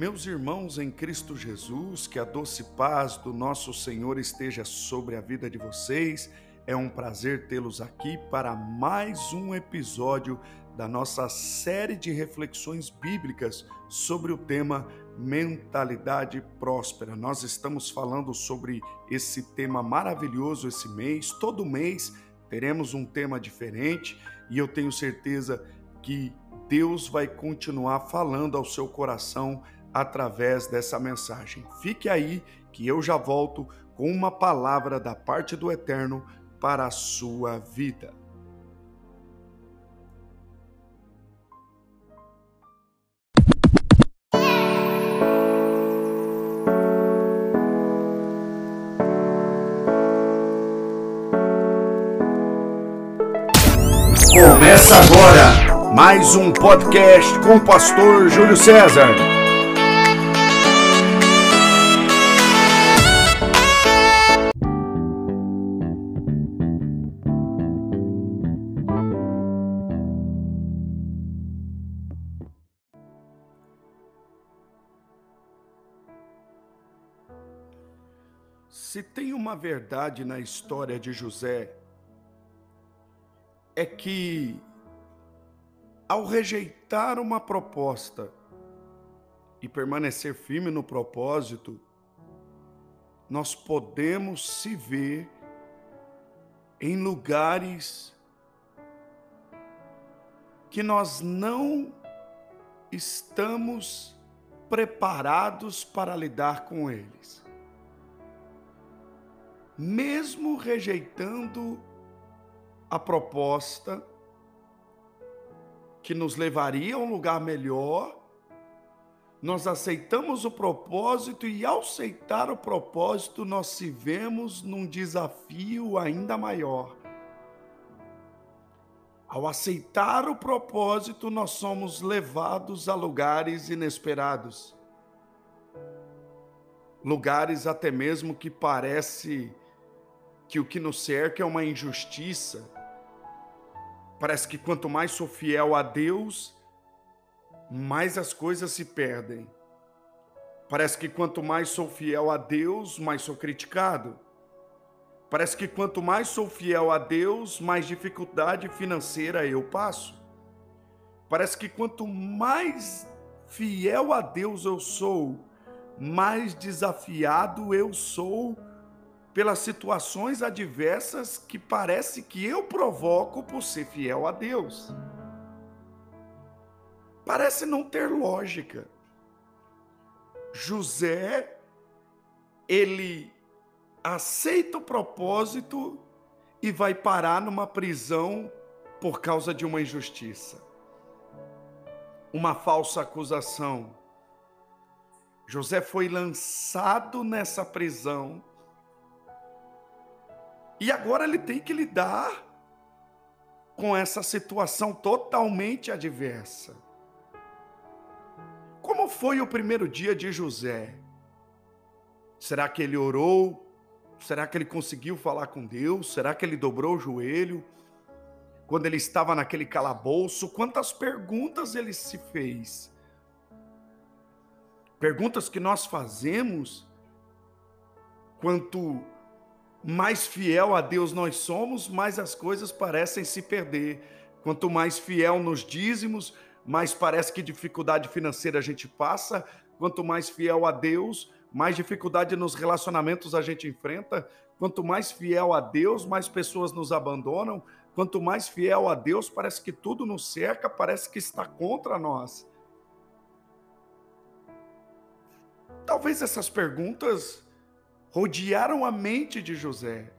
Meus irmãos em Cristo Jesus, que a doce paz do nosso Senhor esteja sobre a vida de vocês. É um prazer tê-los aqui para mais um episódio da nossa série de reflexões bíblicas sobre o tema mentalidade próspera. Nós estamos falando sobre esse tema maravilhoso esse mês. Todo mês teremos um tema diferente e eu tenho certeza que Deus vai continuar falando ao seu coração através dessa mensagem. Fique aí que eu já volto com uma palavra da parte do Eterno para a sua vida. Começa agora mais um podcast com o pastor Júlio César. Uma verdade na história de José, é que, ao rejeitar uma proposta e permanecer firme no propósito, nós podemos se ver em lugares que nós não estamos preparados para lidar com eles. Mesmo rejeitando a proposta que nos levaria a um lugar melhor, nós aceitamos o propósito e, ao aceitar o propósito, nós se vemos num desafio ainda maior. Ao aceitar o propósito, nós somos levados a lugares inesperados. Lugares até mesmo que parece que o que nos cerca é uma injustiça, Parece que quanto mais sou fiel a Deus, mais as coisas se perdem. Parece que quanto mais sou fiel a Deus, mais sou criticado. Parece que quanto mais sou fiel a Deus, mais dificuldade financeira eu passo. Parece que quanto mais fiel a Deus eu sou, mais desafiado eu sou pelas situações adversas que parece que eu provoco por ser fiel a Deus. Parece não ter lógica. José, ele aceita o propósito e vai parar numa prisão por causa de uma injustiça, uma falsa acusação. José foi lançado nessa prisão e agora ele tem que lidar com essa situação totalmente adversa. Como foi o primeiro dia de José? Será que ele orou? Será que ele conseguiu falar com Deus? Será que ele dobrou o joelho? Quando ele estava naquele calabouço, quantas perguntas ele se fez? Perguntas que nós fazemos quanto mais fiel a Deus nós somos, mais as coisas parecem se perder. Quanto mais fiel nos dízimos, mais parece que dificuldade financeira a gente passa. Quanto mais fiel a Deus, mais dificuldade nos relacionamentos a gente enfrenta. Quanto mais fiel a Deus, mais pessoas nos abandonam. Quanto mais fiel a Deus, parece que tudo nos cerca, parece que está contra nós. Talvez essas perguntas rodearam a mente de José.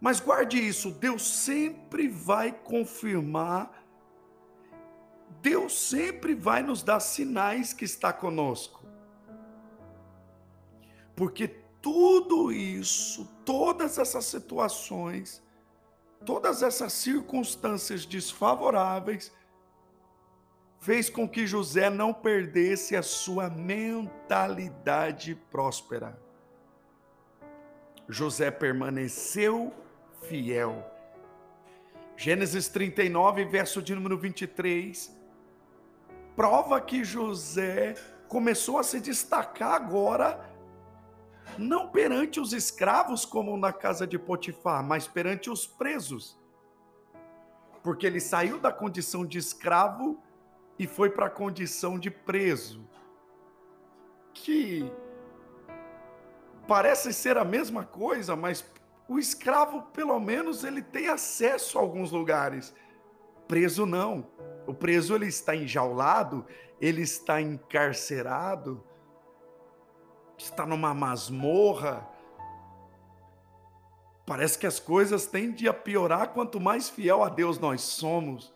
Mas guarde isso, Deus sempre vai confirmar, Deus sempre vai nos dar sinais que está conosco. Porque tudo isso, todas essas situações, todas essas circunstâncias desfavoráveis, fez com que José não perdesse a sua mentalidade próspera. José permaneceu fiel. Gênesis 39, verso de número 23, prova que José começou a se destacar agora, não perante os escravos, como na casa de Potifar, mas perante os presos. Porque ele saiu da condição de escravo e foi para a condição de preso. Que parece ser a mesma coisa, mas o escravo, pelo menos, ele tem acesso a alguns lugares. Preso não. O preso ele está enjaulado, ele está encarcerado, está numa masmorra. Parece que as coisas tendem a piorar quanto mais fiel a Deus nós somos.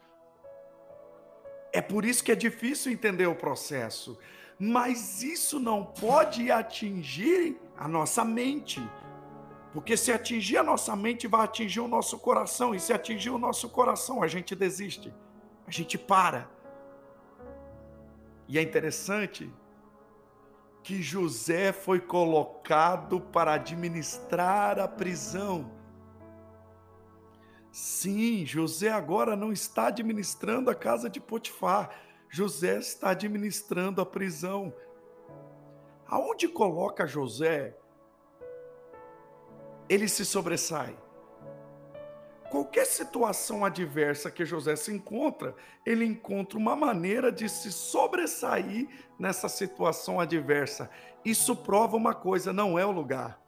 É por isso que é difícil entender o processo. Mas isso não pode atingir a nossa mente. Porque se atingir a nossa mente, vai atingir o nosso coração. E se atingir o nosso coração, a gente desiste. A gente para. E é interessante que José foi colocado para administrar a prisão. Sim, José agora não está administrando a casa de Potifar. José está administrando a prisão. Aonde coloca José, ele se sobressai. Qualquer situação adversa que José se encontra, ele encontra uma maneira de se sobressair nessa situação adversa. Isso prova uma coisa: não é o lugar,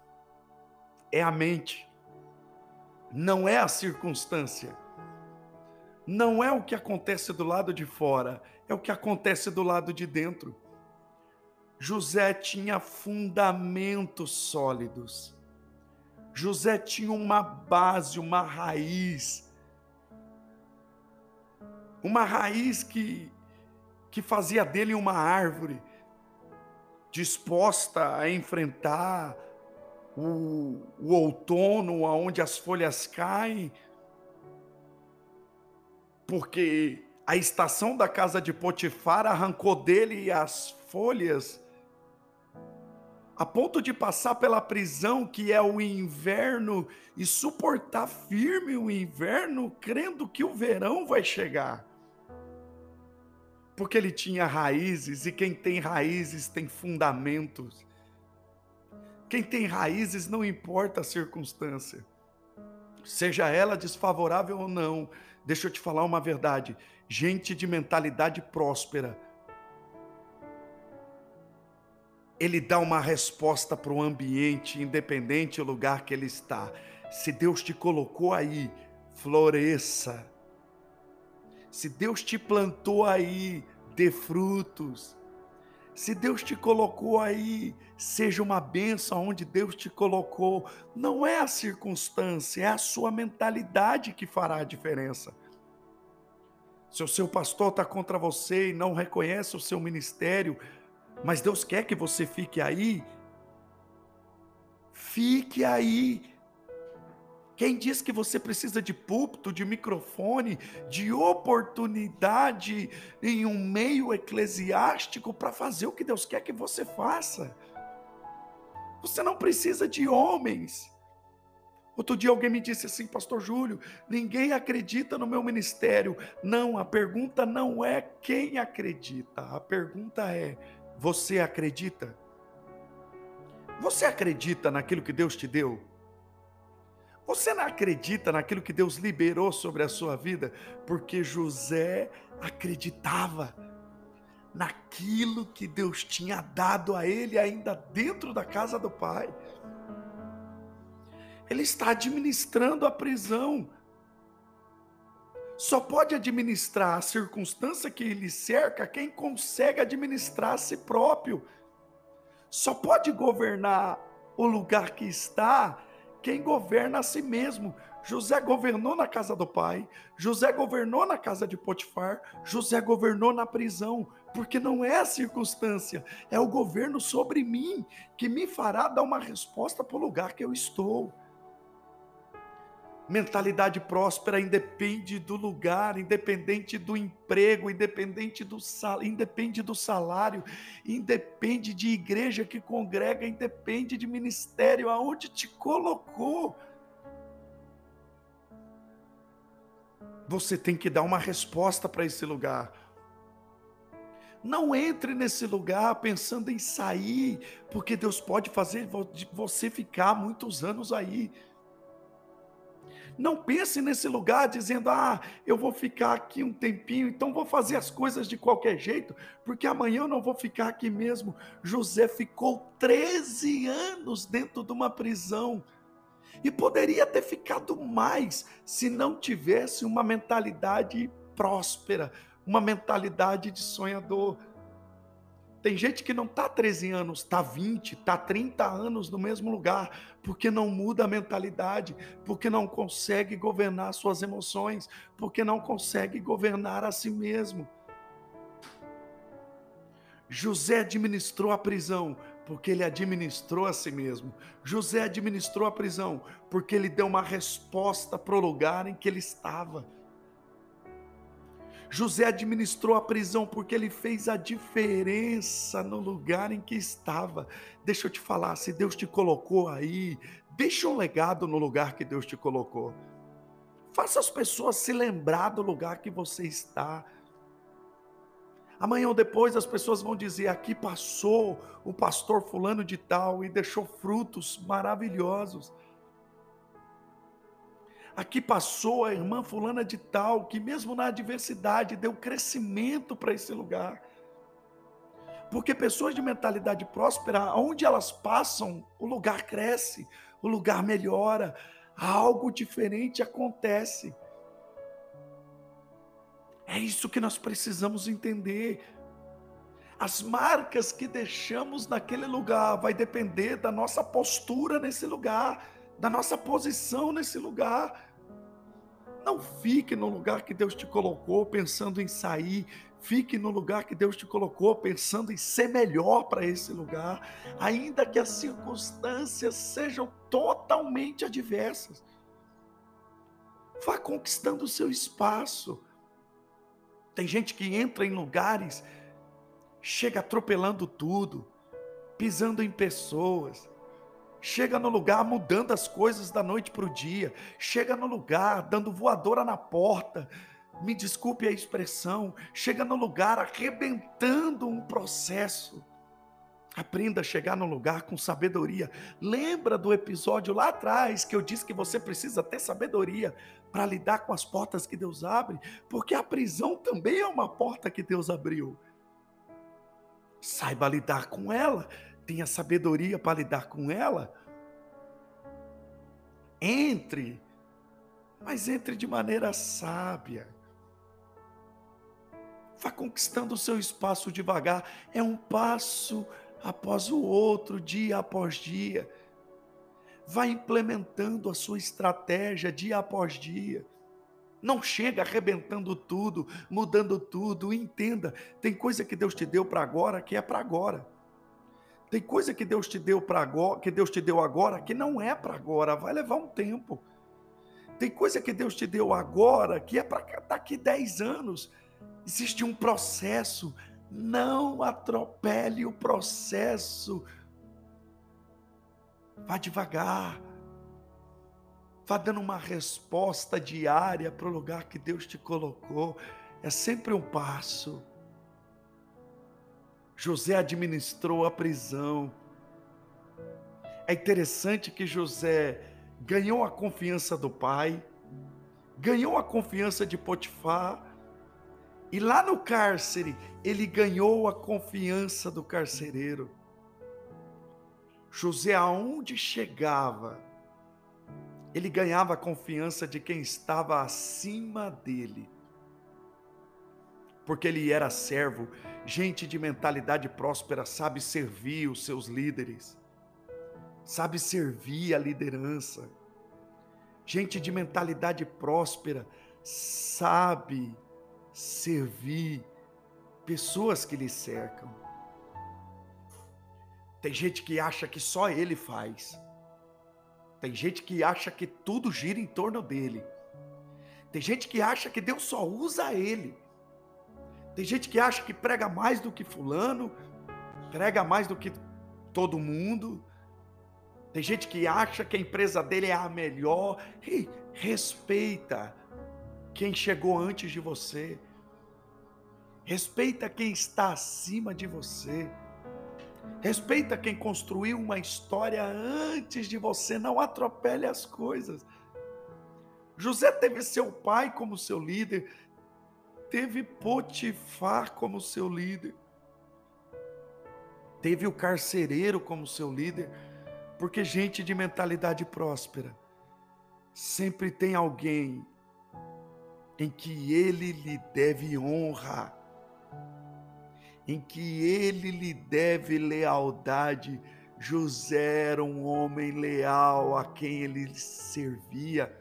é a mente, não é a circunstância, não é o que acontece do lado de fora, é o que acontece do lado de dentro. José tinha fundamentos sólidos. José tinha uma base, uma raiz. Uma raiz que, que fazia dele uma árvore disposta a enfrentar o, o outono, onde as folhas caem, porque a estação da casa de Potifar arrancou dele as folhas a ponto de passar pela prisão que é o inverno e suportar firme o inverno, crendo que o verão vai chegar. Porque ele tinha raízes e quem tem raízes tem fundamentos. Quem tem raízes não importa a circunstância, seja ela desfavorável ou não. Deixa eu te falar uma verdade: gente de mentalidade próspera ele dá uma resposta para o ambiente, independente do lugar que ele está. Se Deus te colocou aí, floresça. Se Deus te plantou aí, dê frutos. Se Deus te colocou aí, seja uma benção onde Deus te colocou. Não é a circunstância, é a sua mentalidade que fará a diferença. Se o seu pastor está contra você e não reconhece o seu ministério, mas Deus quer que você fique aí. Fique aí. Quem diz que você precisa de púlpito, de microfone, de oportunidade em um meio eclesiástico para fazer o que Deus quer que você faça? Você não precisa de homens. Outro dia alguém me disse assim, Pastor Júlio, ninguém acredita no meu ministério. Não, a pergunta não é quem acredita, a pergunta é você acredita? Você acredita naquilo que Deus te deu? Você não acredita naquilo que Deus liberou sobre a sua vida? Porque José acreditava naquilo que Deus tinha dado a ele ainda dentro da casa do pai. Ele está administrando a prisão só pode administrar a circunstância que lhe cerca quem consegue administrar a si próprio. Só pode governar o lugar que está quem governa a si mesmo. José governou na casa do pai, José governou na casa de Potifar, José governou na prisão, porque não é a circunstância, é o governo sobre mim que me fará dar uma resposta para o lugar que eu estou. Mentalidade próspera independe do lugar, independente do emprego, independente do sal, independe do salário, independe de igreja que congrega, independe de ministério, aonde te colocou. Você tem que dar uma resposta para esse lugar. Não entre nesse lugar pensando em sair, porque Deus pode fazer você ficar muitos anos aí. Não pense nesse lugar dizendo: ah, eu vou ficar aqui um tempinho, então vou fazer as coisas de qualquer jeito, porque amanhã eu não vou ficar aqui mesmo. José ficou 13 anos dentro de uma prisão e poderia ter ficado mais se não tivesse uma mentalidade próspera, uma mentalidade de sonhador. Tem gente que não está 13 anos, está 20, está 30 anos no mesmo lugar, porque não muda a mentalidade, porque não consegue governar suas emoções, porque não consegue governar a si mesmo. José administrou a prisão porque ele administrou a si mesmo. José administrou a prisão porque ele deu uma resposta para o lugar em que ele estava. José administrou a prisão porque ele fez a diferença no lugar em que estava. Deixa eu te falar, se Deus te colocou aí, deixa um legado no lugar que Deus te colocou. Faça as pessoas se lembrar do lugar que você está. Amanhã ou depois as pessoas vão dizer: aqui passou o pastor Fulano de Tal e deixou frutos maravilhosos. Aqui passou a irmã fulana de tal, que mesmo na adversidade deu crescimento para esse lugar. Porque pessoas de mentalidade próspera, onde elas passam, o lugar cresce, o lugar melhora, algo diferente acontece. É isso que nós precisamos entender. As marcas que deixamos naquele lugar vai depender da nossa postura nesse lugar, da nossa posição nesse lugar. Não fique no lugar que Deus te colocou pensando em sair. Fique no lugar que Deus te colocou pensando em ser melhor para esse lugar, ainda que as circunstâncias sejam totalmente adversas. Vá conquistando o seu espaço. Tem gente que entra em lugares, chega atropelando tudo, pisando em pessoas, chega no lugar mudando as coisas da noite para o dia, chega no lugar dando voadora na porta, me desculpe a expressão, chega no lugar arrebentando um processo. Aprenda a chegar no lugar com sabedoria. Lembra do episódio lá atrás que eu disse que você precisa ter sabedoria para lidar com as portas que Deus abre, porque a prisão também é uma porta que Deus abriu. Saiba lidar com ela tenha sabedoria para lidar com ela, entre, mas entre de maneira sábia. Vá conquistando o seu espaço devagar, é um passo após o outro, dia após dia. Vá implementando a sua estratégia dia após dia. Não chega arrebentando tudo, mudando tudo. Entenda, tem coisa que Deus te deu para agora que é para agora. Tem coisa que Deus te deu para agora, que Deus te deu agora, que não é para agora, vai levar um tempo. Tem coisa que Deus te deu agora, que é para daqui 10 anos. Existe um processo. Não atropele o processo. Vá devagar. Vá dando uma resposta diária para o lugar que Deus te colocou. É sempre um passo. José administrou a prisão. É interessante que José ganhou a confiança do pai, ganhou a confiança de Potifar, e lá no cárcere ele ganhou a confiança do carcereiro. José, aonde chegava, ele ganhava a confiança de quem estava acima dele porque ele era servo. Gente de mentalidade próspera sabe servir os seus líderes, sabe servir a liderança. Gente de mentalidade próspera sabe servir pessoas que lhe cercam. Tem gente que acha que só ele faz. Tem gente que acha que tudo gira em torno dele. Tem gente que acha que Deus só usa ele. Tem gente que acha que prega mais do que fulano, prega mais do que todo mundo. Tem gente que acha que a empresa dele é a melhor. Respeita quem chegou antes de você. Respeita quem está acima de você. Respeita quem construiu uma história antes de você. Não atropele as coisas. José teve seu pai como seu líder, teve Potifar como seu líder, teve o carcereiro como seu líder, porque gente de mentalidade próspera sempre tem alguém em que ele lhe deve honra, em que ele lhe deve lealdade. José era um homem leal a quem ele servia.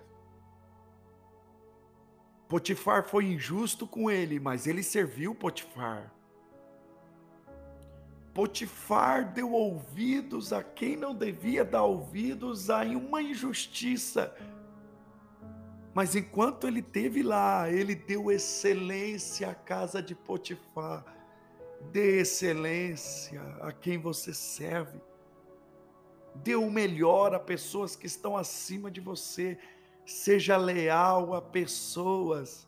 Potifar foi injusto com ele, mas ele serviu Potifar. Potifar deu ouvidos a quem não devia dar ouvidos a uma injustiça. Mas enquanto ele teve lá, ele deu excelência à casa de Potifar. Dê excelência a quem você serve. Dê o melhor a pessoas que estão acima de você seja leal a pessoas.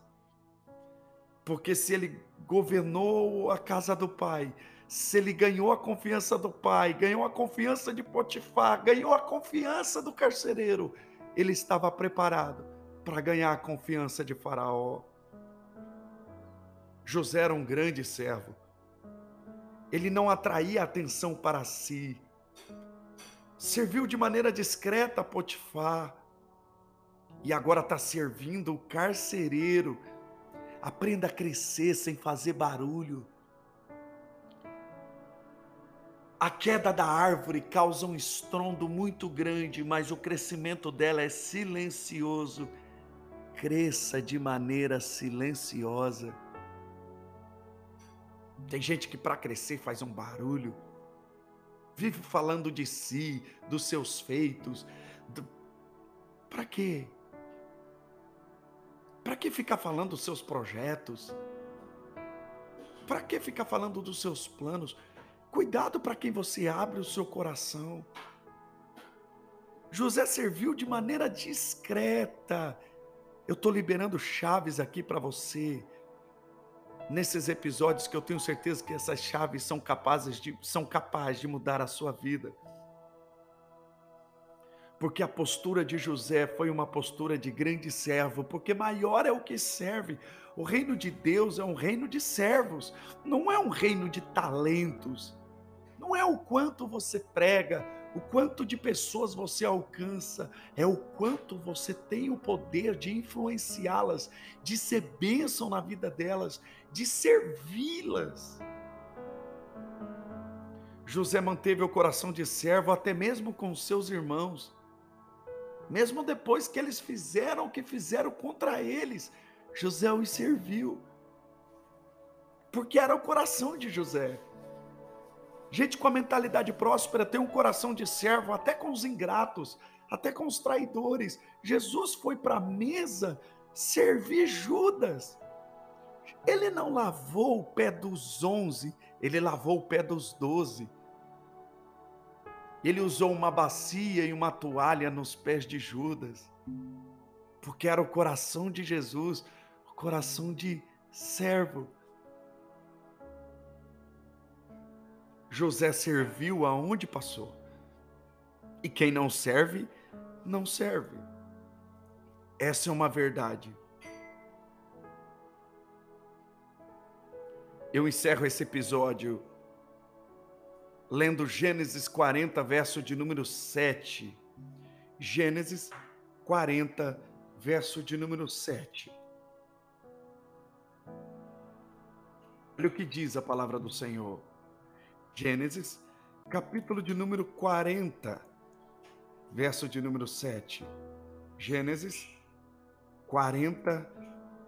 Porque se ele governou a casa do pai, se ele ganhou a confiança do pai, ganhou a confiança de Potifar, ganhou a confiança do carcereiro, ele estava preparado para ganhar a confiança de Faraó. José era um grande servo. Ele não atraía atenção para si. Serviu de maneira discreta a Potifar e agora está servindo o carcereiro. Aprenda a crescer sem fazer barulho. A queda da árvore causa um estrondo muito grande, mas o crescimento dela é silencioso. Cresça de maneira silenciosa. Tem gente que para crescer faz um barulho, vive falando de si, dos seus feitos. Do... Para quê? Para que ficar falando dos seus projetos? Para que ficar falando dos seus planos? Cuidado para quem você abre o seu coração. José serviu de maneira discreta. Eu estou liberando chaves aqui para você. Nesses episódios que eu tenho certeza que essas chaves são capazes de, são capazes de mudar a sua vida porque a postura de José foi uma postura de grande servo, porque maior é o que serve. O reino de Deus é um reino de servos, não é um reino de talentos. Não é o quanto você prega, o quanto de pessoas você alcança, é o quanto você tem o poder de influenciá-las, de ser bênção na vida delas, de servi-las. José manteve o coração de servo até mesmo com seus irmãos mesmo depois que eles fizeram o que fizeram contra eles, José os serviu. Porque era o coração de José. Gente com a mentalidade próspera tem um coração de servo até com os ingratos, até com os traidores. Jesus foi para a mesa servir Judas. Ele não lavou o pé dos onze, ele lavou o pé dos doze. Ele usou uma bacia e uma toalha nos pés de Judas, porque era o coração de Jesus, o coração de servo. José serviu aonde passou. E quem não serve, não serve. Essa é uma verdade. Eu encerro esse episódio lendo Gênesis 40, verso de número 7. Gênesis 40, verso de número 7. Olha o que diz a palavra do Senhor. Gênesis, capítulo de número 40, verso de número 7. Gênesis 40,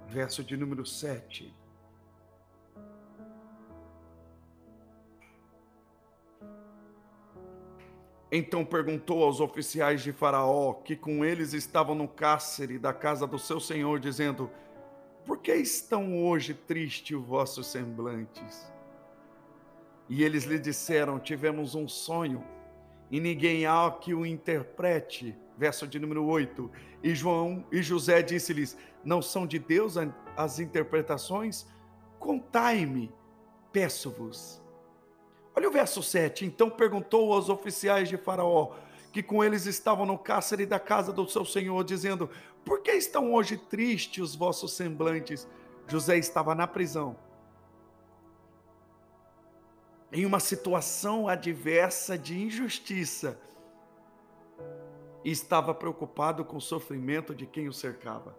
verso de número 7. Então perguntou aos oficiais de Faraó, que com eles estavam no cárcere da casa do seu senhor, dizendo: Por que estão hoje tristes os vossos semblantes? E eles lhe disseram: Tivemos um sonho, e ninguém há que o interprete. Verso de número 8. E João e José disse-lhes: Não são de Deus as interpretações? contai-me, peço-vos. Olha o verso 7. Então perguntou aos oficiais de Faraó, que com eles estavam no cárcere da casa do seu senhor, dizendo: Por que estão hoje tristes os vossos semblantes? José estava na prisão. Em uma situação adversa de injustiça, e estava preocupado com o sofrimento de quem o cercava.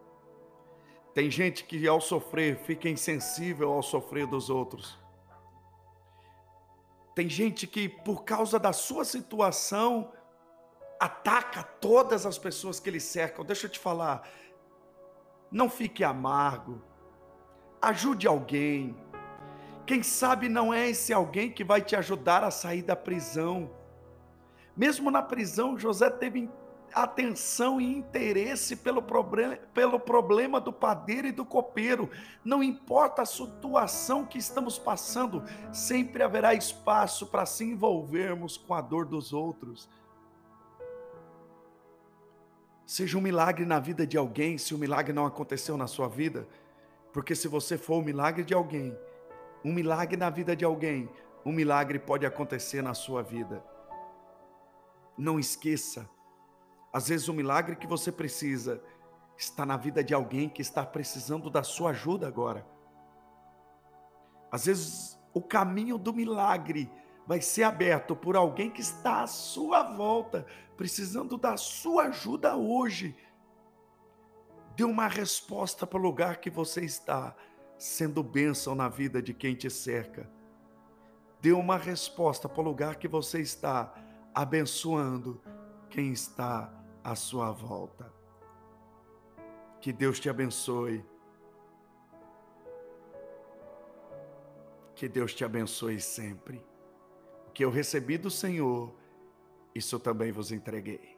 Tem gente que, ao sofrer, fica insensível ao sofrer dos outros. Tem gente que, por causa da sua situação, ataca todas as pessoas que lhe cercam. Deixa eu te falar, não fique amargo, ajude alguém. Quem sabe não é esse alguém que vai te ajudar a sair da prisão. Mesmo na prisão, José teve atenção e interesse pelo problema, pelo problema do padeiro e do copeiro. Não importa a situação que estamos passando, sempre haverá espaço para se envolvermos com a dor dos outros. Seja um milagre na vida de alguém, se o milagre não aconteceu na sua vida, porque se você for o milagre de alguém, um milagre na vida de alguém, um milagre pode acontecer na sua vida. Não esqueça, às vezes o milagre que você precisa está na vida de alguém que está precisando da sua ajuda agora. Às vezes o caminho do milagre vai ser aberto por alguém que está à sua volta, precisando da sua ajuda hoje. Dê uma resposta para o lugar que você está, sendo bênção na vida de quem te cerca. Dê uma resposta para o lugar que você está, abençoando quem está à sua volta. Que Deus te abençoe. Que Deus te abençoe sempre que eu recebi do Senhor, isso também vos entreguei.